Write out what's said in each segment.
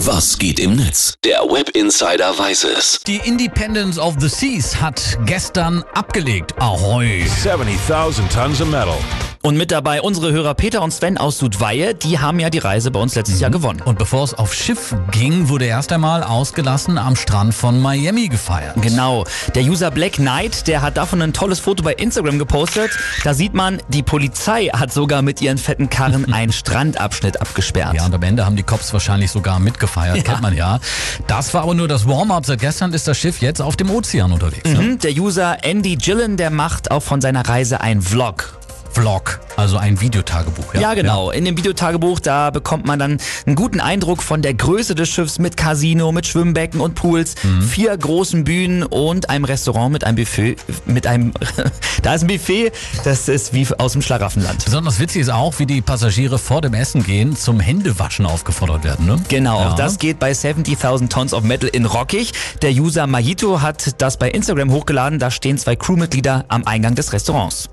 Was geht im Netz? Der Web Insider weiß es. Die Independence of the Seas hat gestern abgelegt. Ahoi. 70,000 tons of metal. Und mit dabei unsere Hörer Peter und Sven aus Sudweihe, die haben ja die Reise bei uns letztes Jahr gewonnen. Und bevor es auf Schiff ging, wurde erst einmal ausgelassen am Strand von Miami gefeiert. Genau. Der User Black Knight, der hat davon ein tolles Foto bei Instagram gepostet. Da sieht man, die Polizei hat sogar mit ihren fetten Karren einen Strandabschnitt abgesperrt. Ja, und am Ende haben die Cops wahrscheinlich sogar mitgefeiert, Ja. kennt man ja. Das war aber nur das Warm-up. Seit gestern ist das Schiff jetzt auf dem Ozean unterwegs. Ne? Mhm, Der User Andy Gillen, der macht auch von seiner Reise einen Vlog. Vlog, also ein Videotagebuch. Ja, Ja, genau. In dem Videotagebuch, da bekommt man dann einen guten Eindruck von der Größe des Schiffs mit Casino, mit Schwimmbecken und Pools, vier großen Bühnen und einem Restaurant mit einem Buffet, mit einem, da ist ein Buffet, das ist wie aus dem Schlaraffenland. Besonders witzig ist auch, wie die Passagiere vor dem Essen gehen zum Händewaschen aufgefordert werden. Ne? Genau, Ja. auch das geht bei 70.000 Tons of Metal in Rockig. Der User Mahito hat das bei Instagram hochgeladen. Da stehen zwei Crewmitglieder am Eingang des Restaurants.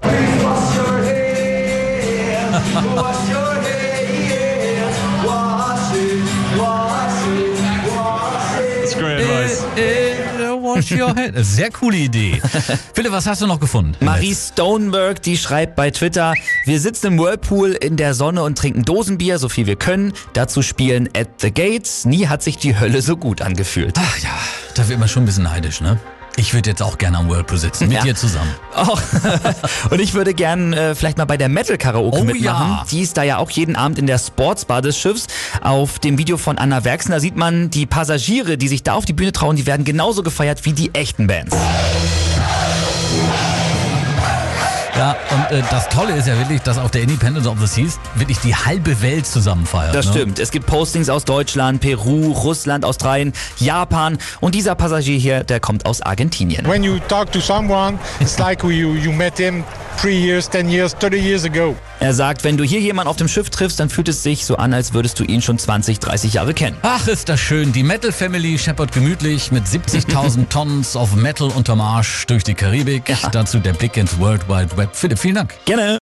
Sehr coole Idee. Philipp, was hast du noch gefunden? Marie Stoneberg, die schreibt bei Twitter, wir sitzen im Whirlpool in der Sonne und trinken Dosenbier, so viel wir können. Dazu spielen At the Gates. Nie hat sich die Hölle so gut angefühlt. Ach ja, da wird man schon ein bisschen neidisch, ne? Ich würde jetzt auch gerne am Whirlpool sitzen, mit Ja. dir zusammen. Oh. und ich würde gern äh, vielleicht mal bei der Metal Karaoke Oh mitmachen. ja. Die ist da ja auch jeden Abend in der Sportsbar des Schiffs. Auf dem Video von Anna Werksen, da sieht man die Passagiere, die sich da auf die Bühne trauen, die werden genauso gefeiert wie die echten Bands. Ja, und äh, das Tolle ist ja wirklich, dass auf der Independence of the Seas wirklich die halbe Welt zusammen feiert. Das ne? stimmt. Es gibt Postings aus Deutschland, Peru, Russland, Australien, Japan und dieser Passagier hier, der kommt aus Argentinien. When you talk to someone, it's like you, you met him three years, 10 years, 30 years ago. Er sagt, wenn du hier jemanden auf dem Schiff triffst, dann fühlt es sich so an, als würdest du ihn schon 20, 30 Jahre kennen. Ach, ist das schön. Die Metal Family scheppert gemütlich mit 70.000 Tons of Metal unterm Arsch durch die Karibik. Ja. Dazu der Blick ins World Wide Web. Philipp, vielen Dank. Gerne.